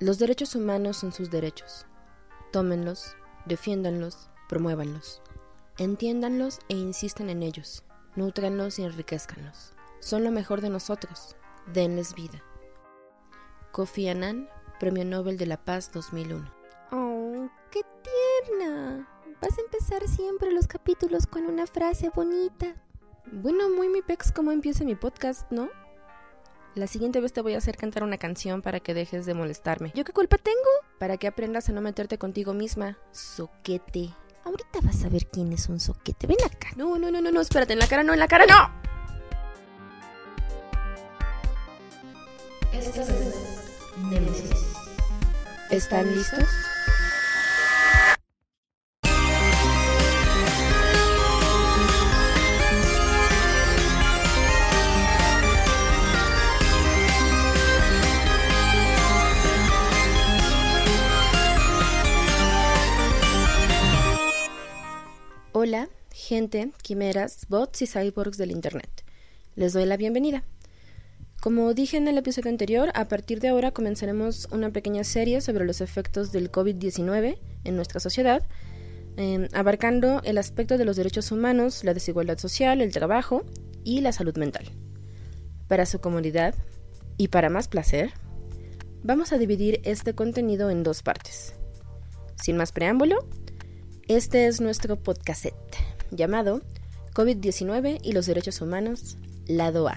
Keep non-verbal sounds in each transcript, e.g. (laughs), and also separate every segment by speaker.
Speaker 1: Los derechos humanos son sus derechos. Tómenlos, defiéndanlos, promuévanlos. Entiéndanlos e insisten en ellos. Nútranlos y enriquezcanlos. Son lo mejor de nosotros. Denles vida. Kofi Annan, Premio Nobel de la Paz 2001.
Speaker 2: ¡Oh, qué tierna! Vas a empezar siempre los capítulos con una frase bonita.
Speaker 1: Bueno, muy mi pex como empieza mi podcast, ¿no? La siguiente vez te voy a hacer cantar una canción para que dejes de molestarme.
Speaker 2: ¿Yo qué culpa tengo?
Speaker 1: Para que aprendas a no meterte contigo misma. Soquete.
Speaker 2: Ahorita vas a ver quién es un soquete. Ven acá.
Speaker 1: No, no, no, no, no, espérate, en la cara no, en la cara no.
Speaker 3: Esto es Nemesis.
Speaker 1: ¿Están listos? Gente, quimeras, bots y cyborgs del Internet. Les doy la bienvenida. Como dije en el episodio anterior, a partir de ahora comenzaremos una pequeña serie sobre los efectos del COVID-19 en nuestra sociedad, eh, abarcando el aspecto de los derechos humanos, la desigualdad social, el trabajo y la salud mental. Para su comodidad y para más placer, vamos a dividir este contenido en dos partes. Sin más preámbulo, este es nuestro podcast llamado COVID-19 y los derechos humanos, lado A.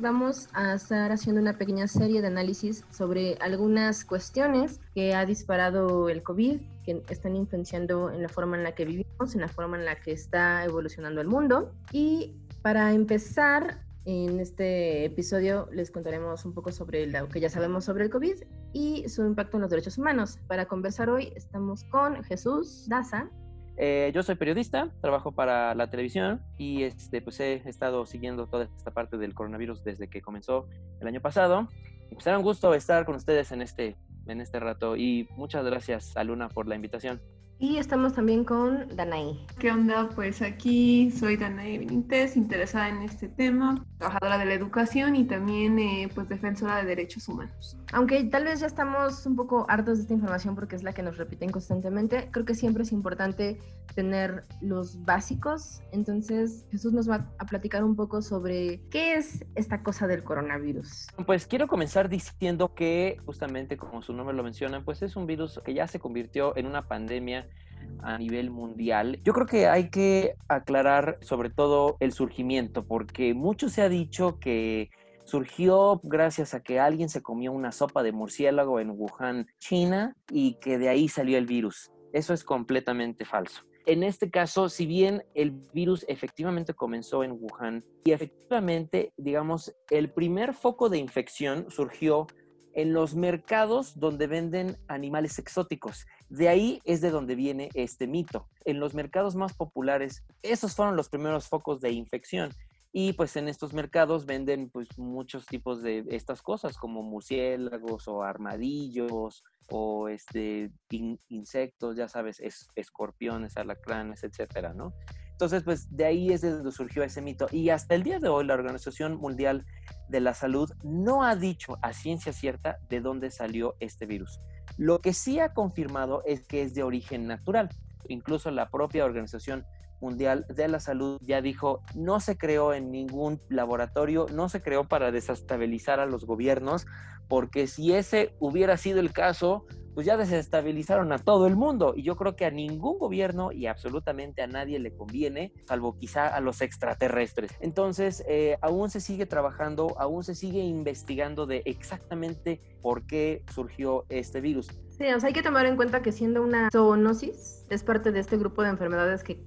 Speaker 1: Vamos a estar haciendo una pequeña serie de análisis sobre algunas cuestiones que ha disparado el COVID, que están influenciando en la forma en la que vivimos, en la forma en la que está evolucionando el mundo. Y para empezar, en este episodio les contaremos un poco sobre lo que ya sabemos sobre el COVID y su impacto en los derechos humanos. Para conversar hoy estamos con Jesús Daza.
Speaker 4: Eh, yo soy periodista, trabajo para la televisión y este, pues he estado siguiendo toda esta parte del coronavirus desde que comenzó el año pasado. Y pues era un gusto estar con ustedes en este, en este rato y muchas gracias a Luna por la invitación.
Speaker 1: Y estamos también con Danaí.
Speaker 5: ¿Qué onda? Pues aquí soy Danaí Benítez, interesada en este tema, trabajadora de la educación y también eh, pues defensora de derechos humanos.
Speaker 1: Aunque tal vez ya estamos un poco hartos de esta información porque es la que nos repiten constantemente, creo que siempre es importante tener los básicos. Entonces Jesús nos va a platicar un poco sobre qué es esta cosa del coronavirus.
Speaker 4: Pues quiero comenzar diciendo que justamente como su nombre lo menciona, pues es un virus que ya se convirtió en una pandemia a nivel mundial. Yo creo que hay que aclarar sobre todo el surgimiento, porque mucho se ha dicho que surgió gracias a que alguien se comió una sopa de murciélago en Wuhan, China, y que de ahí salió el virus. Eso es completamente falso. En este caso, si bien el virus efectivamente comenzó en Wuhan y efectivamente, digamos, el primer foco de infección surgió en los mercados donde venden animales exóticos. De ahí es de donde viene este mito. En los mercados más populares, esos fueron los primeros focos de infección. Y pues en estos mercados venden pues muchos tipos de estas cosas como murciélagos o armadillos o este insectos, ya sabes, escorpiones, alacranes, etcétera, ¿no? Entonces, pues de ahí es de donde surgió ese mito. Y hasta el día de hoy, la Organización Mundial de la Salud no ha dicho a ciencia cierta de dónde salió este virus. Lo que sí ha confirmado es que es de origen natural. Incluso la propia Organización Mundial de la Salud ya dijo, no se creó en ningún laboratorio, no se creó para desestabilizar a los gobiernos, porque si ese hubiera sido el caso, pues ya desestabilizaron a todo el mundo. Y yo creo que a ningún gobierno y absolutamente a nadie le conviene, salvo quizá a los extraterrestres. Entonces, eh, aún se sigue trabajando, aún se sigue investigando de exactamente por qué surgió este virus.
Speaker 1: Sí, o sea, hay que tomar en cuenta que siendo una zoonosis, es parte de este grupo de enfermedades que,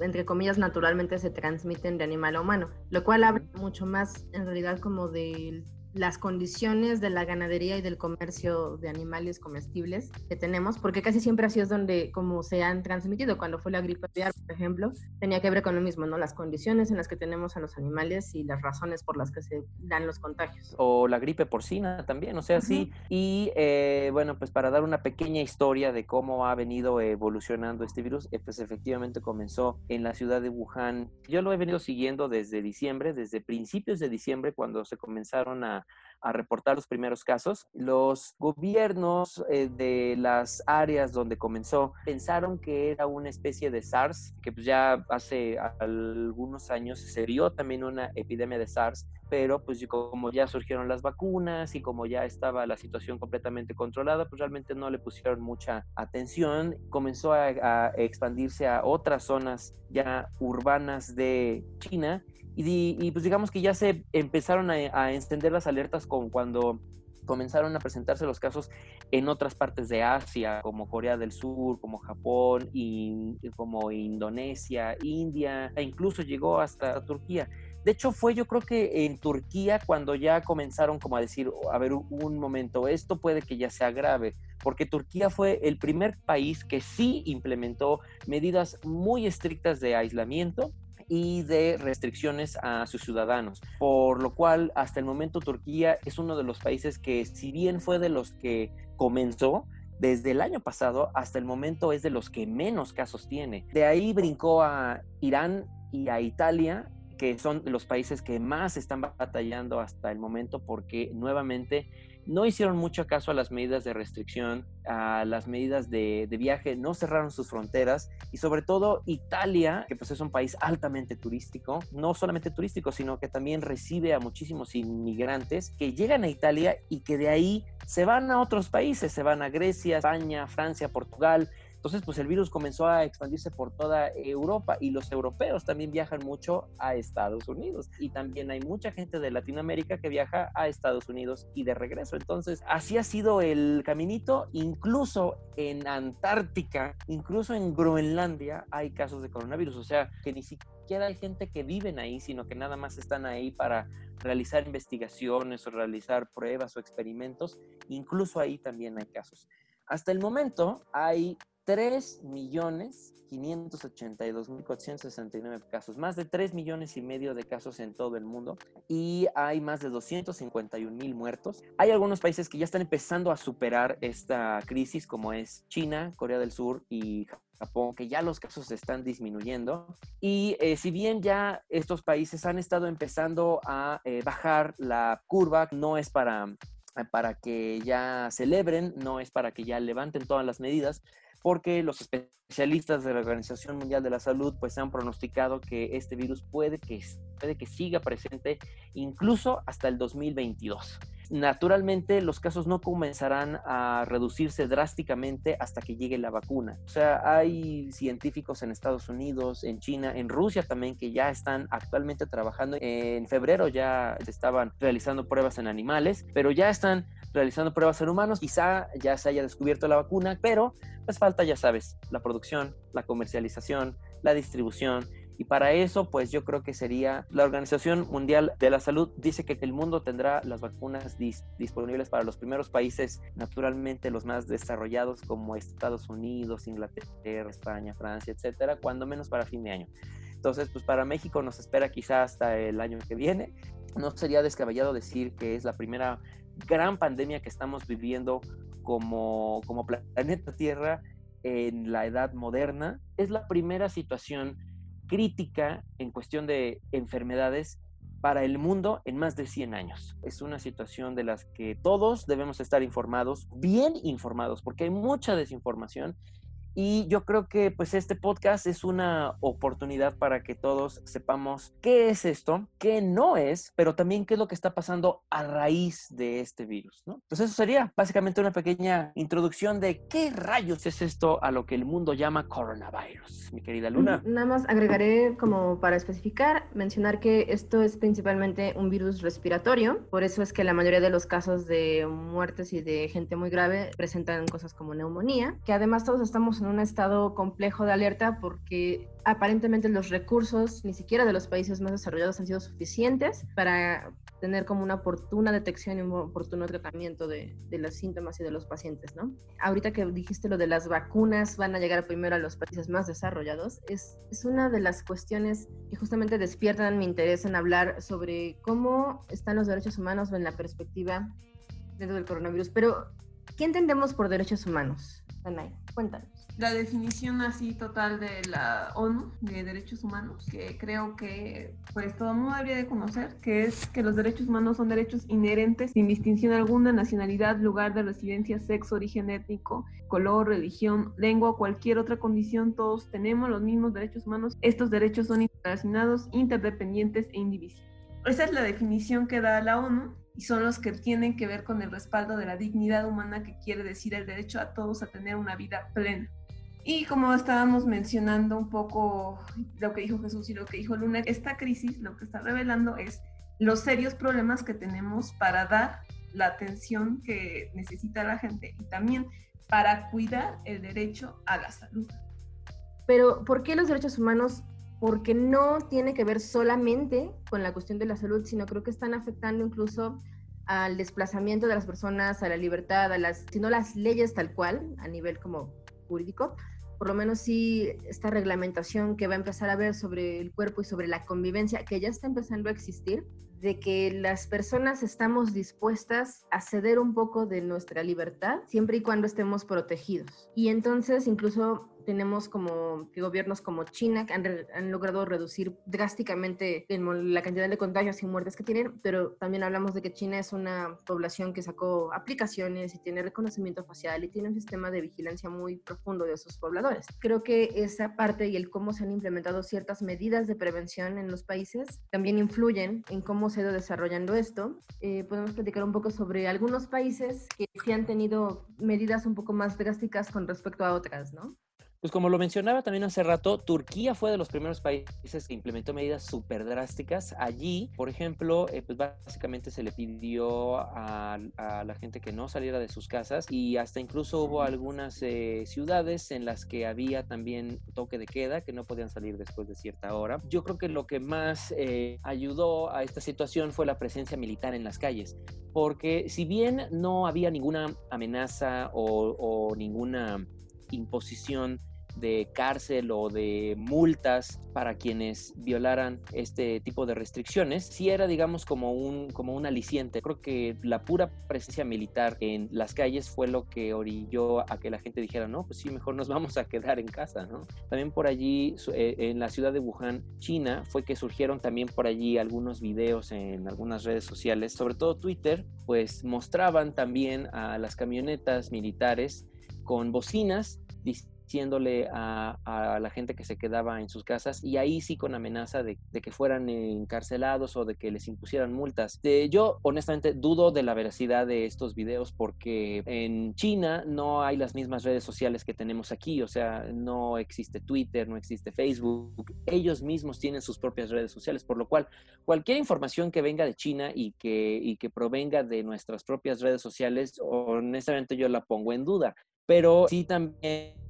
Speaker 1: entre comillas, naturalmente se transmiten de animal a humano, lo cual habla mucho más en realidad como del las condiciones de la ganadería y del comercio de animales comestibles que tenemos, porque casi siempre así es donde como se han transmitido. Cuando fue la gripe aviar, por ejemplo, tenía que ver con lo mismo, ¿no? Las condiciones en las que tenemos a los animales y las razones por las que se dan los contagios.
Speaker 4: O la gripe porcina también, o sea, sí. Y eh, bueno, pues para dar una pequeña historia de cómo ha venido evolucionando este virus, eh, pues efectivamente comenzó en la ciudad de Wuhan. Yo lo he venido siguiendo desde diciembre, desde principios de diciembre, cuando se comenzaron a a reportar los primeros casos, los gobiernos eh, de las áreas donde comenzó pensaron que era una especie de SARS, que pues ya hace algunos años se vio también una epidemia de SARS, pero pues como ya surgieron las vacunas y como ya estaba la situación completamente controlada, pues realmente no le pusieron mucha atención, comenzó a, a expandirse a otras zonas ya urbanas de China y, pues digamos que ya se empezaron a, encender las alertas con cuando comenzaron a presentarse los casos en otras partes de Asia, como Corea del Sur, como Japón, y, como Indonesia, India, e incluso llegó hasta Turquía. De hecho, fue yo creo que en Turquía cuando ya comenzaron como a decir, a ver, un momento, esto puede que ya sea grave, porque Turquía fue el primer país que sí implementó medidas muy estrictas de aislamiento y de restricciones a sus ciudadanos, por lo cual hasta el momento Turquía es uno de los países que si bien fue de los que comenzó, desde el año pasado hasta el momento es de los que menos casos tiene. De ahí brincó a Irán y a Italia, que son los países que más están batallando hasta el momento porque nuevamente no hicieron mucho caso a las medidas de restricción, a las medidas de, viaje, no cerraron sus fronteras y sobre todo Italia, que pues es un país altamente turístico, no solamente turístico, sino que también recibe a muchísimos inmigrantes que llegan a Italia y que de ahí se van a otros países, se van a Grecia, España, Francia, Portugal, entonces, pues el virus comenzó a expandirse por toda Europa y los europeos también viajan mucho a Estados Unidos. Y también hay mucha gente de Latinoamérica que viaja a Estados Unidos y de regreso. Entonces, así ha sido el caminito. Incluso en Antártica, incluso en Groenlandia hay casos de coronavirus. O sea, que ni siquiera hay gente que viven ahí, sino que nada más están ahí para realizar investigaciones o realizar pruebas o experimentos. Incluso ahí también hay casos. Hasta el momento hay 3.582.469 casos, más de 3 millones y medio de casos en todo el mundo y hay más de 251.000 muertos. Hay algunos países que ya están empezando a superar esta crisis, como es China, Corea del Sur y Japón, que ya los casos están disminuyendo. Y eh, si bien ya estos países han estado empezando a eh, bajar la curva, no es para para que ya celebren, no es para que ya levanten todas las medidas, porque los especialistas de la Organización Mundial de la Salud pues han pronosticado que este virus puede que, puede que siga presente incluso hasta el 2022 naturalmente los casos no comenzarán a reducirse drásticamente hasta que llegue la vacuna. O sea, hay científicos en Estados Unidos, en China, en Rusia también que ya están actualmente trabajando. En febrero ya estaban realizando pruebas en animales, pero ya están realizando pruebas en humanos. Quizá ya se haya descubierto la vacuna, pero pues falta, ya sabes, la producción, la comercialización, la distribución y para eso, pues yo creo que sería la Organización Mundial de la Salud dice que el mundo tendrá las vacunas disponibles para los primeros países, naturalmente los más desarrollados como Estados Unidos, Inglaterra, España, Francia, etcétera, cuando menos para fin de año. Entonces, pues para México nos espera quizá hasta el año que viene. No sería descabellado decir que es la primera gran pandemia que estamos viviendo como, como planeta Tierra en la edad moderna. Es la primera situación crítica en cuestión de enfermedades para el mundo en más de 100 años. Es una situación de las que todos debemos estar informados, bien informados, porque hay mucha desinformación y yo creo que pues este podcast es una oportunidad para que todos sepamos qué es esto, qué no es, pero también qué es lo que está pasando a raíz de este virus, ¿no? Pues eso sería básicamente una pequeña introducción de qué rayos es esto a lo que el mundo llama coronavirus, mi querida Luna.
Speaker 1: Nada más agregaré como para especificar, mencionar que esto es principalmente un virus respiratorio, por eso es que la mayoría de los casos de muertes y de gente muy grave presentan cosas como neumonía, que además todos estamos un estado complejo de alerta porque aparentemente los recursos ni siquiera de los países más desarrollados han sido suficientes para tener como una oportuna detección y un oportuno tratamiento de, de, los síntomas y de los pacientes, ¿no? Ahorita que dijiste lo de las vacunas van a llegar primero a los países más desarrollados, es, es una de las cuestiones que justamente despiertan mi interés en hablar sobre cómo están los derechos humanos en la perspectiva dentro del coronavirus. Pero, ¿qué entendemos por derechos humanos? Danay, cuéntanos.
Speaker 5: La definición así total de la ONU de derechos humanos, que creo que pues todo el mundo debería de conocer, que es que los derechos humanos son derechos inherentes sin distinción alguna, nacionalidad, lugar de residencia, sexo, origen étnico, color, religión, lengua o cualquier otra condición, todos tenemos los mismos derechos humanos. Estos derechos son interrelacionados, interdependientes e indivisibles. Esa es la definición que da la ONU y son los que tienen que ver con el respaldo de la dignidad humana que quiere decir el derecho a todos a tener una vida plena. Y como estábamos mencionando un poco lo que dijo Jesús y lo que dijo Luna, esta crisis lo que está revelando es los serios problemas que tenemos para dar la atención que necesita la gente y también para cuidar el derecho a la salud.
Speaker 1: Pero, ¿por qué los derechos humanos? Porque no tiene que ver solamente con la cuestión de la salud, sino creo que están afectando incluso al desplazamiento de las personas, a la libertad, a las, sino las leyes tal cual, a nivel como jurídico, por lo menos sí esta reglamentación que va a empezar a ver sobre el cuerpo y sobre la convivencia, que ya está empezando a existir, de que las personas estamos dispuestas a ceder un poco de nuestra libertad siempre y cuando estemos protegidos. Y entonces incluso tenemos como que gobiernos como China que han, logrado reducir drásticamente la cantidad de contagios y muertes que tienen, pero también hablamos de que China es una población que sacó aplicaciones y tiene reconocimiento facial y tiene un sistema de vigilancia muy profundo de sus pobladores. Creo que esa parte y el cómo se han implementado ciertas medidas de prevención en los países también influyen en cómo se ha ido desarrollando esto. Eh, podemos platicar un poco sobre algunos países que sí han tenido medidas un poco más drásticas con respecto a otras, ¿no?
Speaker 4: Pues como lo mencionaba también hace rato, Turquía fue de los primeros países que implementó medidas súper drásticas. Allí, por ejemplo, eh, pues básicamente se le pidió a, la gente que no saliera de sus casas y hasta incluso hubo algunas eh, ciudades en las que había también toque de queda, que no podían salir después de cierta hora. Yo creo que lo que más eh, ayudó a esta situación fue la presencia militar en las calles, porque si bien no había ninguna amenaza o, o ninguna imposición de cárcel o de multas para quienes violaran este tipo de restricciones, sí era, digamos, como un, como un aliciente. Creo que la pura presencia militar en las calles fue lo que orilló a que la gente dijera, no, pues sí, mejor nos (laughs) vamos a quedar en casa, ¿no? También por allí, eh, en la ciudad de Wuhan, China, fue que surgieron también por allí algunos videos en algunas redes sociales, sobre todo Twitter, pues mostraban también a las camionetas militares con bocinas diciéndole a, la gente que se quedaba en sus casas y ahí sí con amenaza de, que fueran encarcelados o de que les impusieran multas. yo honestamente dudo de la veracidad de estos videos porque en China no hay las mismas redes sociales que tenemos aquí, o sea, no existe Twitter, no existe Facebook, ellos mismos tienen sus propias redes sociales, por lo cual cualquier información que venga de China y que, y que provenga de nuestras propias redes sociales, honestamente yo la pongo en duda, pero sí también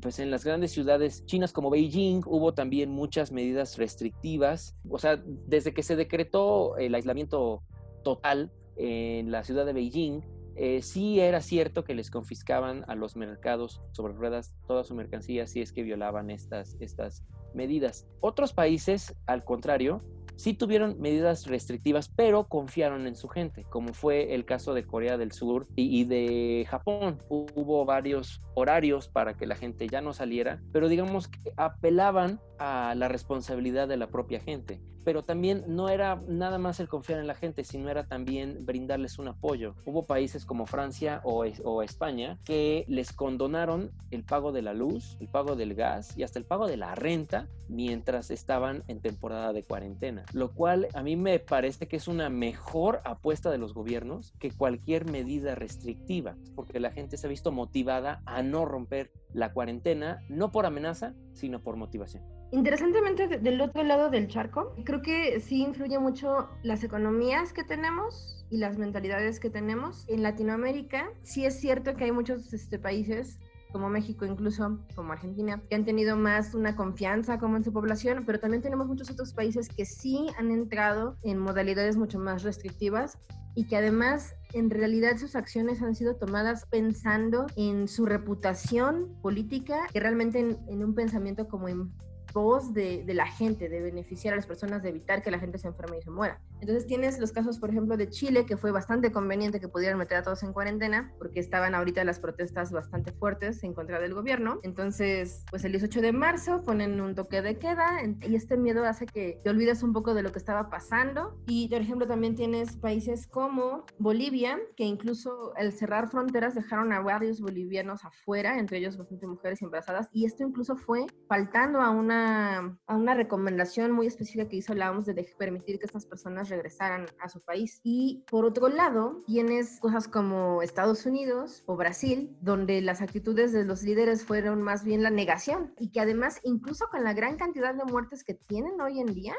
Speaker 4: pues en las grandes ciudades chinas como Beijing hubo también muchas medidas restrictivas. O sea, desde que se decretó el aislamiento total en la ciudad de Beijing, eh, sí era cierto que les confiscaban a los mercados sobre ruedas toda su mercancía si es que violaban estas, estas medidas. Otros países, al contrario, sí tuvieron medidas restrictivas, pero confiaron en su gente, como fue el caso de Corea del Sur y, de Japón. Hubo varios horarios para que la gente ya no saliera, pero digamos que apelaban a la responsabilidad de la propia gente. Pero también no era nada más el confiar en la gente, sino era también brindarles un apoyo. Hubo países como Francia o, o España que les condonaron el pago de la luz, el pago del gas y hasta el pago de la renta mientras estaban en temporada de cuarentena lo cual a mí me parece que es una mejor apuesta de los gobiernos que cualquier medida restrictiva, porque la gente se ha visto motivada a no romper la cuarentena, no por amenaza, sino por motivación.
Speaker 1: Interesantemente, del otro lado del charco, creo que sí influye mucho las economías que tenemos y las mentalidades que tenemos. En Latinoamérica, sí es cierto que hay muchos este, países como México, incluso como Argentina, que han tenido más una confianza como en su población, pero también tenemos muchos otros países que sí han entrado en modalidades mucho más restrictivas y que además en realidad sus acciones han sido tomadas pensando en su reputación política, que realmente en, un pensamiento como voz de, de, la gente, de beneficiar a las personas, de evitar que la gente se enferme y se muera. Entonces tienes los casos, por ejemplo, de Chile, que fue bastante conveniente que pudieran meter a todos en cuarentena, porque estaban ahorita las protestas bastante fuertes en contra del gobierno. Entonces, pues el 18 de marzo ponen un toque de queda y este miedo hace que te olvides un poco de lo que estaba pasando. Y, por ejemplo, también tienes países como Bolivia, que incluso al cerrar fronteras dejaron a varios bolivianos afuera, entre ellos bastante mujeres embarazadas, y esto incluso fue faltando a una, a una recomendación muy específica que hizo la OMS de permitir que estas personas regresaran a su país. Y por otro lado, tienes cosas como Estados Unidos o Brasil, donde las actitudes de los líderes fueron más bien la negación y que además, incluso con la gran cantidad de muertes que tienen hoy en día,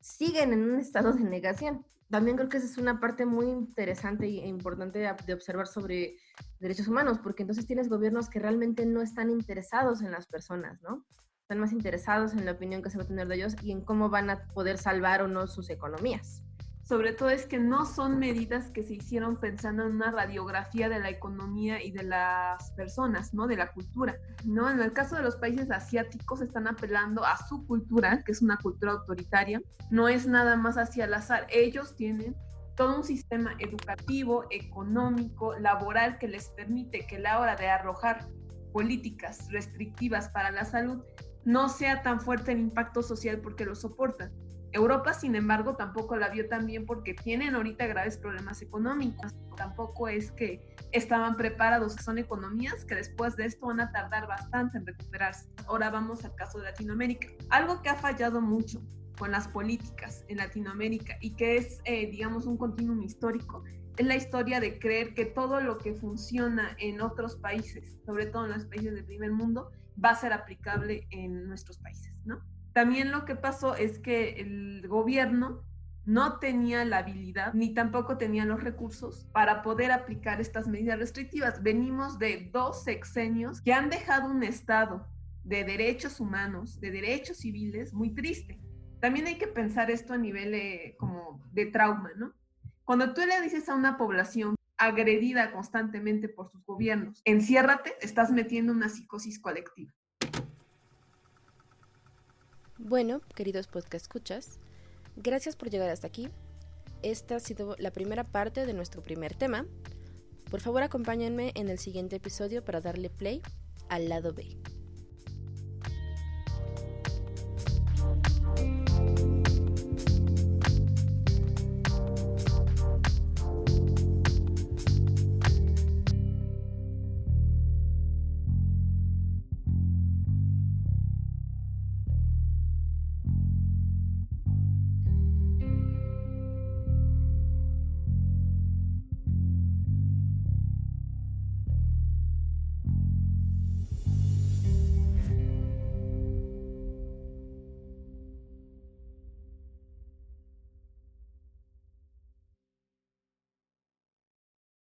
Speaker 1: siguen en un estado de negación. También creo que esa es una parte muy interesante e importante de observar sobre derechos humanos, porque entonces tienes gobiernos que realmente no están interesados en las personas, ¿no? Están más interesados en la opinión que se va a tener de ellos y en cómo van a poder salvar o no sus economías
Speaker 5: sobre todo es que no son medidas que se hicieron pensando en una radiografía de la economía y de las personas, ¿no? De la cultura, ¿no? En el caso de los países asiáticos están apelando a su cultura, que es una cultura autoritaria, no es nada más hacia el azar, ellos tienen todo un sistema educativo, económico, laboral que les permite que la hora de arrojar políticas restrictivas para la salud no sea tan fuerte el impacto social porque lo soportan. Europa, sin embargo, tampoco la vio tan bien porque tienen ahorita graves problemas económicos. Tampoco es que estaban preparados. Son economías que después de esto van a tardar bastante en recuperarse. Ahora vamos al caso de Latinoamérica. Algo que ha fallado mucho con las políticas en Latinoamérica y que es, eh, digamos, un continuum histórico, es la historia de creer que todo lo que funciona en otros países, sobre todo en los países del primer mundo, va a ser aplicable en nuestros países, ¿no? También lo que pasó es que el gobierno no tenía la habilidad ni tampoco tenía los recursos para poder aplicar estas medidas restrictivas. Venimos de dos sexenios que han dejado un estado de derechos humanos, de derechos civiles muy triste. También hay que pensar esto a nivel eh, como de trauma, ¿no? Cuando tú le dices a una población agredida constantemente por sus gobiernos, enciérrate, estás metiendo una psicosis colectiva.
Speaker 1: Bueno, queridos podcast escuchas, gracias por llegar hasta aquí. Esta ha sido la primera parte de nuestro primer tema. Por favor, acompáñenme en el siguiente episodio para darle play al lado B.